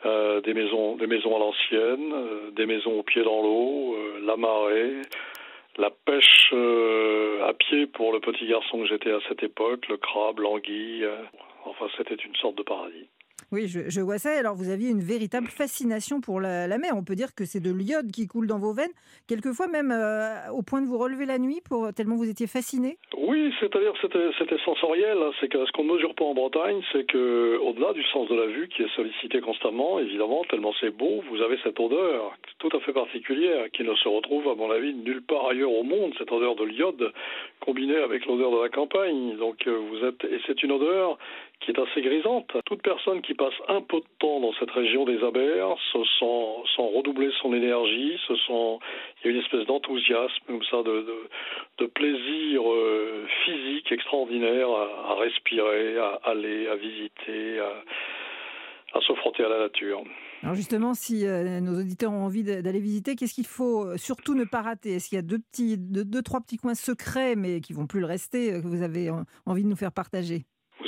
Euh, des maisons, des maisons à l'ancienne, euh, des maisons au pied dans l'eau, euh, la marée, la pêche euh, à pied pour le petit garçon que j'étais à cette époque, le crabe, l'anguille. euh, enfin, c'était une sorte de paradis. Oui, je, vois ça. Alors, vous aviez une véritable fascination pour la, mer. On peut dire que c'est de l'iode qui coule dans vos veines, quelquefois même euh, au point de vous relever la nuit, pour tellement vous étiez fasciné. Oui, c'est-à-dire c'était sensoriel. hein. C'est que ce qu'on ne mesure pas en Bretagne, c'est que au-delà du sens de la vue qui est sollicité constamment, évidemment, tellement c'est beau, vous avez cette odeur tout à fait particulière qui ne se retrouve à mon avis nulle part ailleurs au monde. Cette odeur de l'iode combinée avec l'odeur de la campagne. Donc euh, vous êtes et c'est une odeur qui est assez grisante. Toute personne qui passe un peu de temps dans cette région des Abers se sent, sent redoubler son énergie, se sent, il y a une espèce d'enthousiasme comme ça, de, plaisir euh, physique extraordinaire à, respirer, à aller, à visiter, à, à se frotter à la nature. Alors justement, si euh, nos auditeurs ont envie d'aller visiter, qu'est-ce qu'il faut euh, surtout ne pas rater? Est-ce qu'il y a deux, petits, deux, trois petits coins secrets, mais qui vont plus le rester, que vous avez envie de nous faire partager?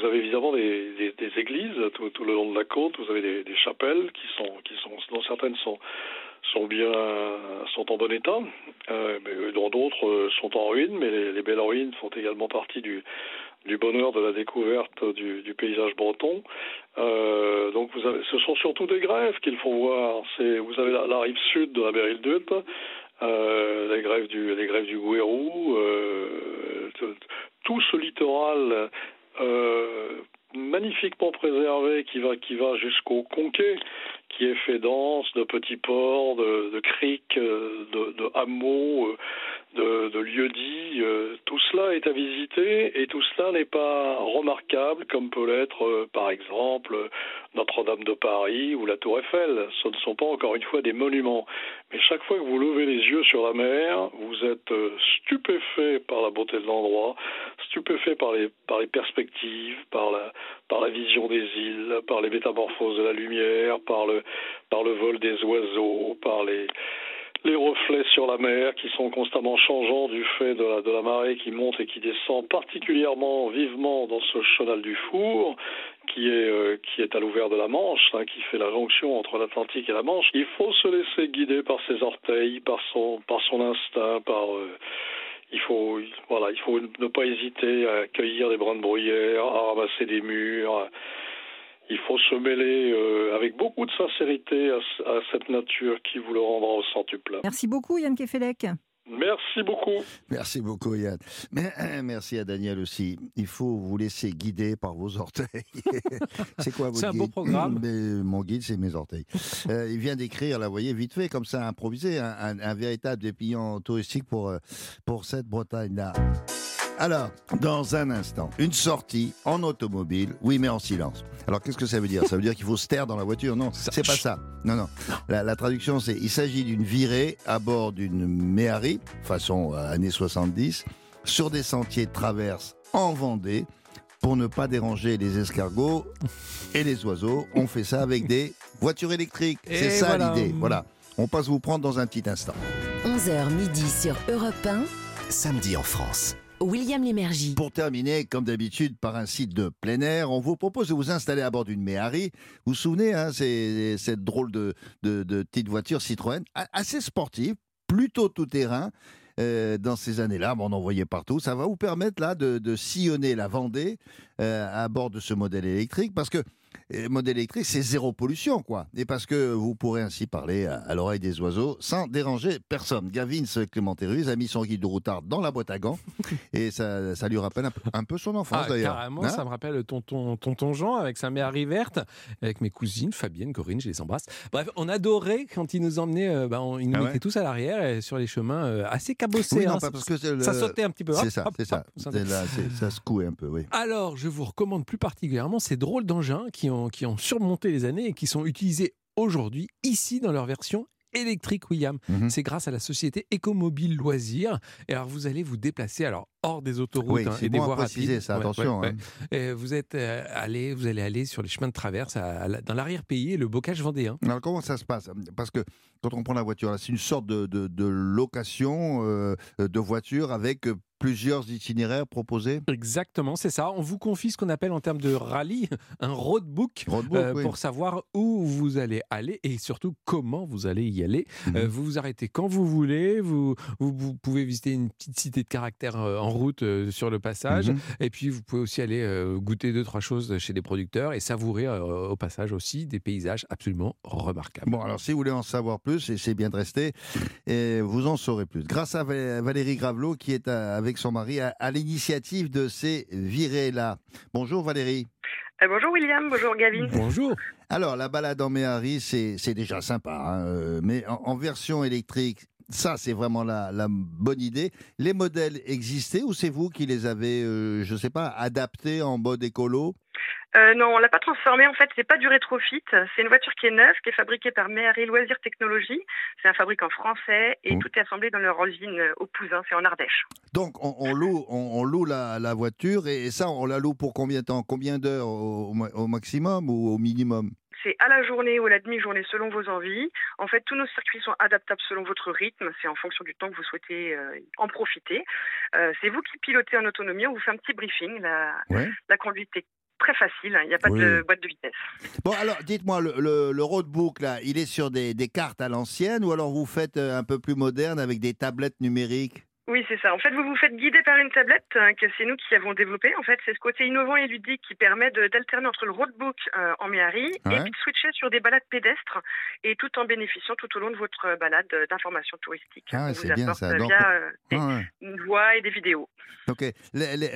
Avez évidemment des, églises tout, le long de la côte. Vous avez des, chapelles qui sont, qui sont, dont certaines sont, sont bien, sont en bon état, euh, mais dont d'autres euh, sont en ruine. Mais les, les belles ruines font également partie du, du bonheur de la découverte du, paysage breton. Euh, donc vous ce sont surtout des grèves qu'il faut voir. Vous avez la, rive sud de la Beryl-Dutte, euh, les grèves du, les grèves du Gouérou, euh, tout ce littoral euh, magnifiquement préservé qui va qui va jusqu'au Conquet, qui est fait dense de petits ports, de, criques, euh, de, de hameaux, euh, de, de lieux-dits. euh, tout cela est à visiter et tout cela n'est pas remarquable comme peut l'être, euh, par exemple, Notre-Dame de Paris ou la Tour Eiffel. Ce ne sont pas encore une fois des monuments. Mais chaque fois que vous levez les yeux sur la mer, vous êtes euh, stupéfait par la beauté de l'endroit, stupéfait par les, par les perspectives, par la, par la vision des îles, par les métamorphoses de la lumière, par le, par le vol des oiseaux, par les, les reflets sur la mer qui sont constamment changeants du fait de la, de la marée qui monte et qui descend particulièrement vivement dans ce chenal du Four qui est, euh, qui est à l'ouvert de la Manche, hein, qui fait la jonction entre l'Atlantique et la Manche. Il faut se laisser guider par ses orteils, par son, par son instinct, par... euh, il faut, voilà, il faut ne pas hésiter à cueillir des brins de bruyère, à ramasser des murs. Il faut se mêler euh, avec beaucoup de sincérité à, cette nature qui vous le rendra au centuple. Merci beaucoup Yann Kefelec. Merci beaucoup. Merci beaucoup Yann. Mais, euh, merci à Daniel aussi. Il faut vous laisser guider par vos orteils. [LAUGHS] c'est quoi [LAUGHS] votre C'est un beau guide? programme. Mais Mon guide, c'est mes orteils. Euh, il vient d'écrire, là, vous voyez, vite fait, comme ça, improvisé, un, un- un véritable dépliant touristique pour, euh, pour cette Bretagne-là. Alors, dans un instant, une sortie en automobile, oui, mais en silence. Alors, qu'est-ce que ça veut dire? Ça veut dire qu'il faut se taire dans la voiture? Non, c'est pas ça. Non, non. La, la traduction, c'est il s'agit d'une virée à bord d'une Méhari, façon euh, années 70, sur des sentiers de traverse en Vendée, pour ne pas déranger les escargots et les oiseaux. On fait ça avec des voitures électriques. C'est ça voilà. l'idée. Voilà. On passe vous prendre dans un petit instant. 11h midi sur Europe 1. Samedi en France. William Lémergie. Pour terminer, comme d'habitude, par un site de plein air, on vous propose de vous installer à bord d'une Méhari. Vous vous souvenez, hein, c'est cette drôle de, petite voiture Citroën, assez sportive, plutôt tout-terrain. euh, dans ces années-là, on en voyait partout. Ça va vous permettre là de, sillonner la Vendée euh, à bord de ce modèle électrique, parce que modèle électrique, c'est zéro pollution, quoi. Et parce que vous pourrez ainsi parler à, à l'oreille des oiseaux sans déranger personne. Gavin Clémentérus a mis son guide de routard dans la boîte à gants [LAUGHS] et ça, ça lui rappelle un peu, un peu son enfance Ah, d'ailleurs. carrément, Hein ça me rappelle tonton, tonton Jean avec sa mère verte, avec mes cousines, Fabienne, Corinne, je les embrasse. Bref, on adorait quand il nous emmenait, euh, bah, on- il nous Ah ouais mettait tous à l'arrière et sur les chemins euh, assez cabossés. Oui, non, hein. pas parce que le- ça sautait un petit peu. C'est ça, c'est ça. hop, ça- là, ça secouait un peu, oui. Alors, je vous recommande plus particulièrement ces drôles d'engins qui ont, qui ont surmonté les années et qui sont utilisés aujourd'hui, ici, dans leur version électrique, William. Mhm. C'est grâce à la société Écomobile Loisirs. Et alors, vous allez vous déplacer, alors, hors des autoroutes Oui, hein, et des bon voies préciser, rapides. ça, attention, hein. Et vous êtes euh, allé, vous allez aller sur les chemins de traverse à- à la- dans l'arrière-pays, et le bocage vendéen. Alors comment ça se passe? Parce que quand on prend la voiture, c'est une sorte de, de- de location euh, de voiture avec euh, plusieurs itinéraires proposés? Exactement, c'est ça. On vous confie ce qu'on appelle en termes de rallye [LAUGHS] un roadbook, Roadbook, euh, oui. pour savoir où vous allez aller et surtout comment vous allez y aller. Mhm. Euh, vous vous arrêtez quand vous voulez, vous, vous, vous pouvez visiter une petite cité de caractère en route euh, sur le passage Mhm. et puis vous pouvez aussi aller euh, goûter deux, trois choses chez des producteurs et savourer euh, au passage aussi des paysages absolument remarquables. Bon, alors si vous voulez en savoir plus, et c'est bien de rester, et vous en saurez plus. Grâce à Val- Valérie Gravelot, qui est à- avec son mari à, à l'initiative de ces virées-là. Bonjour Valérie. Euh, bonjour William, bonjour Gavin. Bonjour. Alors, la balade en Méhari, c'est c'est déjà sympa, hein, mais en, en version électrique, ça, c'est vraiment la, la bonne idée. Les modèles existaient ou c'est vous qui les avez, euh, je sais pas, adaptés en mode écolo? Euh, non, on l'a pas transformé. En fait, c'est pas du rétrofit. C'est une voiture qui est neuve, qui est fabriquée par Méhari Loisirs Technologies. C'est un fabricant français et Oh. tout est assemblé dans leur usine euh, au Pouzin, c'est en Ardèche. Donc, on, on loue, on, on loue la, la voiture et, et ça, on la loue pour combien de temps? Combien d'heures au maximum ou au minimum? C'est à la journée ou à la demi-journée selon vos envies. En fait, tous nos circuits sont adaptables selon votre rythme. C'est en fonction du temps que vous souhaitez euh, en profiter. Euh, c'est vous qui pilotez en autonomie. On vous fait un petit briefing. La, Ouais. la conduite est très facile. Il n'y a pas Oui. de boîte de vitesse. Bon, alors, dites-moi, le, le, le roadbook, là, il est sur des, des cartes à l'ancienne ou alors vous faites euh, un peu plus moderne avec des tablettes numériques? Oui, c'est ça. En fait, vous vous faites guider par une tablette hein, que c'est nous qui avons développée. En fait, c'est ce côté innovant et ludique qui permet d'alterner entre le roadbook euh, en Méhari et puis de switcher sur des balades pédestres et tout en bénéficiant tout au long de votre euh, balade d'informations touristiques. Ah c'est bien ça. Donc, via euh, des- Ah ouais. une voix et des vidéos. Ok.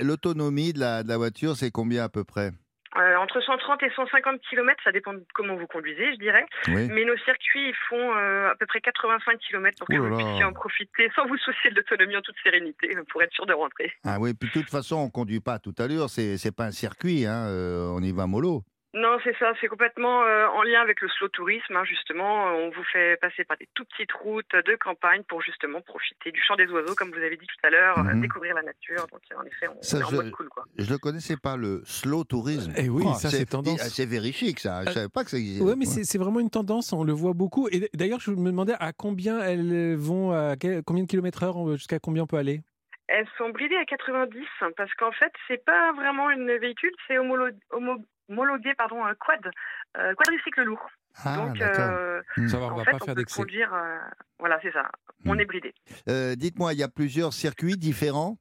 L'autonomie de la, de la voiture, c'est combien à peu près? Euh, entre 130 et 150 km, ça dépend de comment vous conduisez, je dirais. Oui. Mais nos circuits ils font euh, à peu près 85 km pour que vous puissiez en profiter sans vous soucier de l'autonomie en toute sérénité pour être sûr de rentrer. Ah oui, puis de toute façon, on conduit pas à toute allure, c'est c'est pas un circuit, hein, euh, on y va mollo. Non, c'est ça, c'est complètement euh, en lien avec le slow tourisme. hein, justement, on vous fait passer par des tout petites routes de campagne pour justement profiter du chant des oiseaux, comme vous avez dit tout à l'heure, Mhm. découvrir la nature. Donc, en effet, on, Ça, est en je- mode cool, quoi. Je le connaissais pas, le slow tourisme. Eh oui, Oh, ça, c'est tendance. C'est very chic, ça. Je Euh, savais pas que ça existait. Oui, mais c'est c'est vraiment une tendance, on le voit beaucoup. Et d'ailleurs, je me demandais à combien elles vont, à quel- combien de kilomètres heure, euh, jusqu'à combien on peut aller? Elles sont bridées à 90 parce qu'en fait, c'est pas vraiment une véhicule, c'est homolo- homo- homologué pardon, un quad, euh, quadricycle lourd. Ah, Donc, euh, Hmm. Ça va, on en va fait, pas on faire peut d'excès. conduire. euh, voilà, c'est ça. On Hmm. est bridé. Euh, Dites-moi, il y a plusieurs circuits différents?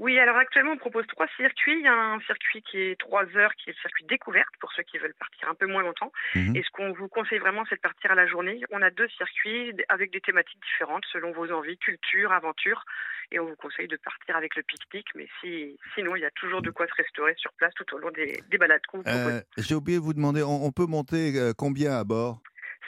Oui, alors actuellement, on propose trois circuits. Il y a un circuit qui est trois heures, qui est le circuit découverte, pour ceux qui veulent partir un peu moins longtemps. Mhm. Et ce qu'on vous conseille vraiment, c'est de partir à la journée. On a deux circuits avec des thématiques différentes selon vos envies, culture, aventure. Et on vous conseille de partir avec le pique-nique. Mais si, sinon, il y a toujours de quoi se restaurer sur place tout au long des, des balades qu'on vous propose. Euh, J'ai oublié de vous demander, on, on peut monter euh, combien à bord?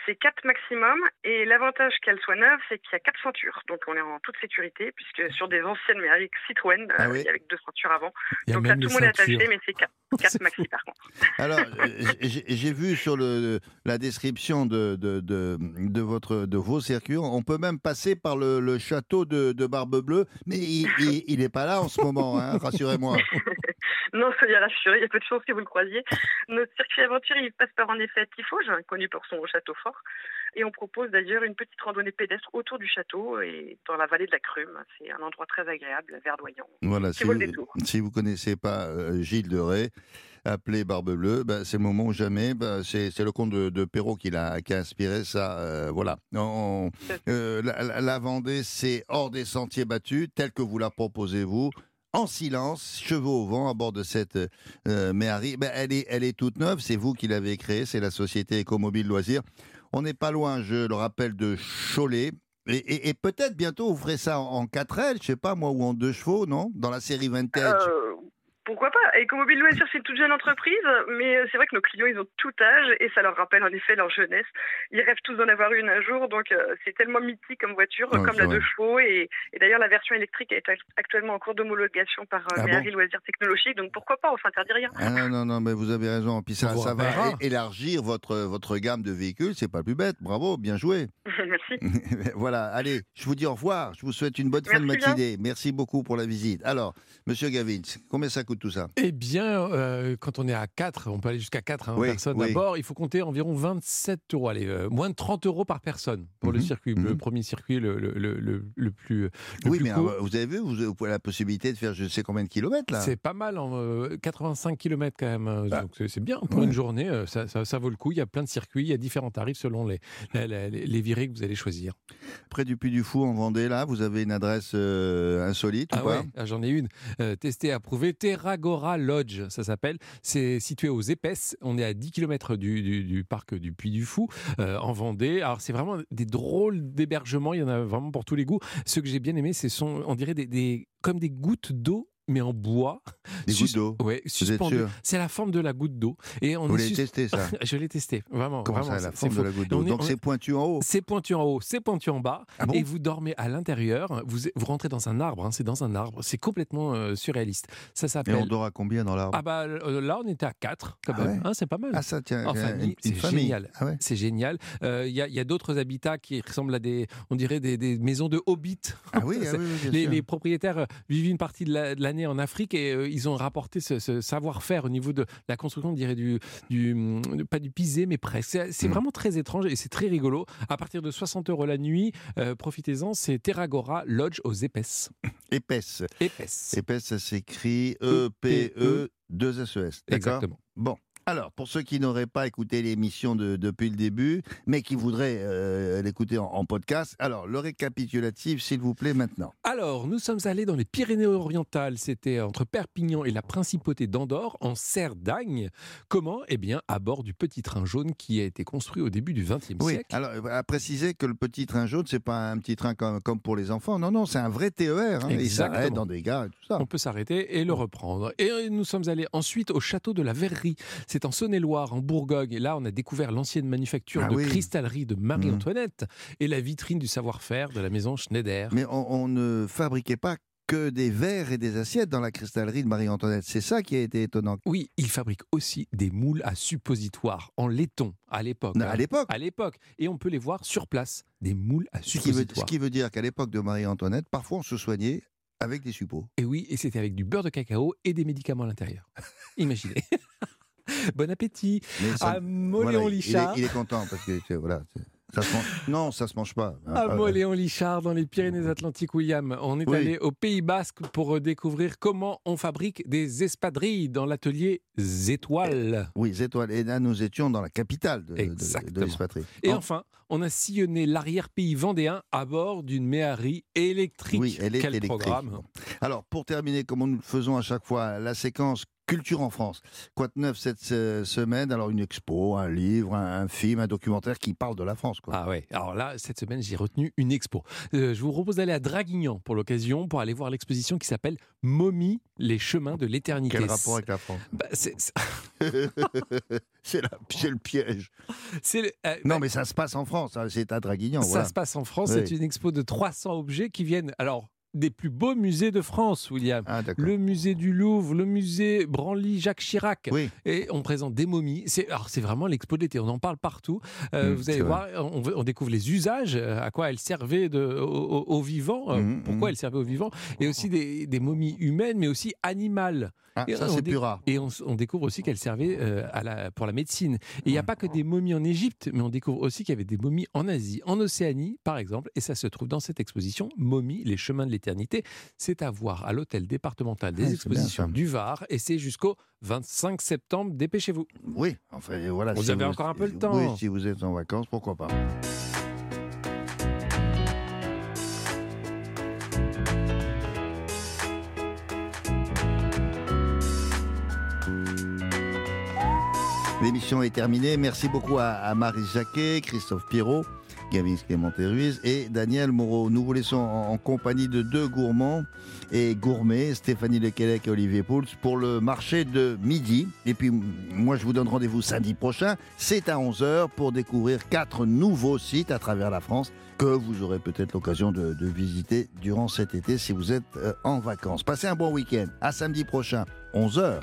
C'est quatre maximum. Et l'avantage qu'elle soit neuve, c'est qu'il y a quatre ceintures. Donc on est en toute sécurité, puisque sur des anciennes Mériques Citroën, euh, Ah oui. il y avait que deux ceintures avant. Il y a Donc là, tout le monde est attaché, mais c'est quatre, [LAUGHS] quatre maxi par contre. Alors, euh, j'ai j'ai vu sur le, la description de, de, de, de votre, de vos circuits, on peut même passer par le, le château de, de Barbe Bleue, mais il n'est pas là en ce moment, hein, [LAUGHS] rassurez-moi. [LAUGHS] Non, soyez rassurés, il y a peu de chances que vous le croisiez. Notre circuit aventure, il passe par en effet à Tifauge, connu pour son château fort. Et on propose d'ailleurs une petite randonnée pédestre autour du château et dans la vallée de la Crume. C'est un endroit très agréable, verdoyant. Voilà, si vous si vous connaissez pas euh, Gilles de Rais, appelez Barbe Bleue, ben, c'est le moment ou jamais. ben, c'est le conte de, de Perrault qui, a inspiré ça. euh, voilà. On- euh, la, la- la Vendée, c'est hors des sentiers battus, tel que vous la proposez vous. En silence, chevaux au vent à bord de cette euh, Méhari. Ben, elle, est, elle est toute neuve, c'est vous qui l'avez créée, c'est la société Écomobile Loisirs. On n'est pas loin, je le rappelle, de Cholet. Et, peut-être bientôt vous ferez ça en, en 4L, je sais pas moi, ou en deux chevaux, non? Dans la série Vintage. Euh, Pourquoi pas Ecomobile Loisirs, c'est une toute jeune entreprise, mais euh, c'est vrai que nos clients, ils ont tout âge et ça leur rappelle en effet leur jeunesse. Ils rêvent tous d'en avoir une un jour, donc euh, c'est tellement mythique comme voiture, Ouais, comme la vrai. deux chevaux. Et, et d'ailleurs, la version électrique est act- actuellement en cours d'homologation par euh, Ah Méhari bon Loisirs Technologiques, donc pourquoi pas On s'interdit rien. Ah non, non, non, mais vous avez raison. Puis ça, ça va é- élargir votre, votre gamme de véhicules. C'est pas plus bête. Bravo, bien joué. [LAUGHS] Merci. [LAUGHS] voilà, allez, je vous dis au revoir. Je vous souhaite une bonne fin de bien. matinée. Merci beaucoup pour la visite. Alors, monsieur Gavin, combien ça coûte? Tout ça Eh bien, euh, quand on est à 4, on peut aller jusqu'à 4 Oui, personnes oui. à bord, il faut compter environ 27 euros, allez, euh, moins de 30 euros par personne pour le Mhm, circuit, le mhm. premier circuit, le, le, le, le- le plus, Oui, plus mais court. euh, vous avez vu, vous avez la possibilité de faire je ne sais combien de kilomètres là C'est pas mal, en, euh, 85 km quand même. Bah, donc c'est- bien pour ouais. une journée, ça, ça- ça vaut le coup. Il y a plein de circuits, il y a différents tarifs selon les, la- la- les, les virées que vous allez choisir. Près du Puy du Fou en Vendée, là, vous avez une adresse insolite Ah ou pas? ouais, ah, j'en ai une. Testée, approuvée. Terragora Lodge, ça s'appelle. C'est situé aux Épaisses. On est à 10 km du, parc du Puy du Fou, euh, en Vendée. Alors, c'est vraiment des drôles d'hébergements. Il y en a vraiment pour tous les goûts. Ce que j'ai bien aimé, c'est son, on dirait des- comme des gouttes d'eau mais en bois. Des Sus- gouttes d'eau Ouais, suspendues. C'est la forme de la goutte d'eau. Et on Vous l'avez testé ça? [LAUGHS] Je l'ai testé, vraiment. Comment vraiment, ça, la c'est- forme de la goutte Et d'eau? Donc on est- c'est pointu en haut c'est pointu en haut, c'est pointu en bas, Ah bon? Et vous dormez à l'intérieur. Vous, vous rentrez dans un arbre, hein, c'est dans un arbre. C'est complètement euh, surréaliste. Ça Et s'appelle. on dort à combien dans l'arbre? Ah bah euh, là, on était à 4 quand Ah même. ouais? Hein, c'est pas mal. Ah ça, tiens, En famille, une, c'est génial. Ah ouais? C'est génial. Euh, Il y a, il y a d'autres habitats qui ressemblent à des, on dirait des, des maisons de hobbits. Ah oui, [LAUGHS] ah les, propriétaires vivent une partie de la- de en Afrique et euh, ils ont rapporté ce, ce savoir-faire au niveau de la construction, on dirait du, du hum, pas du pisé, mais presque. C'est Mm. vraiment très étrange et c'est très rigolo. À partir de 60 euros la nuit, euh, profitez-en. C'est Terragora Lodge aux épaisses. Épaisse. Épaisse. Épaisse, ça s'écrit E E-P-E 2 S-E-S. D'accord? Exactement. Bon. Alors, pour ceux qui n'auraient pas écouté l'émission de- depuis le début, mais qui voudraient euh, l'écouter en, en podcast, alors le récapitulatif, s'il vous plaît, maintenant. Alors, nous sommes allés dans les Pyrénées-Orientales. C'était entre Perpignan et la principauté d'Andorre, en Cerdagne. Comment Eh bien, à bord du petit train jaune qui a été construit au début du XXe Oui, siècle. alors euh, à préciser que le petit train jaune, c'est pas un petit train comme, comme pour les enfants. Non, non, c'est un vrai TER. hein. Il s'arrête dans des gares et tout ça. On peut s'arrêter et le reprendre. Et nous sommes allés ensuite au château de la Verrerie. C'est en Saône-et-Loire, en Bourgogne. Et là, on a découvert l'ancienne manufacture Ah de oui. Mmh. cristallerie de Marie-Antoinette et la vitrine du savoir-faire de la maison Schneider. Mais on, on ne fabriquait pas que des verres et des assiettes dans la cristallerie de Marie-Antoinette. C'est ça qui a été étonnant. Oui, il fabrique aussi des moules à suppositoire en laiton à l'époque. Non, hein. à l'époque. À l'époque. Et on peut les voir sur place, des moules à Ce qui, veut, ce suppositoire. qui veut dire qu'à l'époque de Marie-Antoinette, parfois on se soignait avec des suppôts. Et oui, et c'était avec du beurre de cacao et des médicaments à l'intérieur. [LAUGHS] Imaginez. [LAUGHS] bon appétit. Ça- À voilà, Moléon il, est, Lichard. il est content parce que voilà, ça se mange. Non, ça se mange pas. À Ah, Moléon Lichard, dans les Pyrénées-Atlantiques, William. On est Oui. allé au Pays Basque pour euh, découvrir comment on fabrique des espadrilles dans l'atelier Étoiles. Oui, étoiles. Et là, nous étions dans la capitale de, de, de Exactement. l'expatrié. Et En- enfin, on a sillonné l'arrière-pays vendéen à bord d'une méhari électrique. Oui, elle est Quel électrique. programme. Alors, pour terminer, comme nous le faisons à chaque fois, la séquence Culture en France. Quoi de neuf cette euh, semaine? Alors, une expo, un livre, un, un film, un documentaire qui parle de la France. Quoi. Ah ouais, alors là, cette semaine, j'ai retenu une expo. Euh, je vous propose d'aller à Draguignan pour l'occasion, pour aller voir l'exposition qui s'appelle Momie, les chemins de l'éternité. Quel rapport avec la France? Bah, c'est- [LAUGHS] le piège. le- euh, Non, bah, mais ça se passe en France. hein, C'est à Draguignan. Ça voilà. se passe en France. Oui. C'est une expo de 300 objets qui viennent, alors, des plus beaux musées de France, William. Ah. Le musée du Louvre, le musée Branly-Jacques Chirac. Oui. Et on présente des momies. C'est, alors, c'est vraiment l'expo d'été. On en parle partout. Euh, Mm, vous allez voir, on, on découvre les usages, euh, à quoi elles servaient de, aux, vivants, euh, Mm, pourquoi mm. elles servaient aux vivants, et aussi des, des momies humaines, mais aussi animales. Ah, Et ça, c'est plus rare. Et on, découvre aussi qu'elles servaient euh, à la, pour la médecine. Et il n'y a Mm. pas que des momies en Égypte, mais on découvre aussi qu'il y avait des momies en Asie, en Océanie, par exemple. Et ça se trouve dans cette exposition, Momies, les chemins de l'éternité. C'est à voir à l'hôtel départemental des bien, expositions du Var. Et c'est jusqu'au 25 septembre. Dépêchez-vous. Oui, enfin voilà. Vous avez encore un peu le temps. Oui, si vous êtes en vacances, pourquoi pas. L'émission est terminée. Merci beaucoup à, Marie Jacquet, Christophe Pirot, Gavin Clémenté Ruiz et Daniel Moreau. Nous vous laissons en, compagnie de deux gourmands et gourmets, Stéphanie Lequelec et Olivier Pouls, pour le marché de midi. Et puis, moi, je vous donne rendez-vous samedi prochain. C'est à 11h pour découvrir quatre nouveaux sites à travers la France que vous aurez peut-être l'occasion de, de visiter durant cet été si vous êtes euh, en vacances. Passez un bon week-end. À samedi prochain, 11h.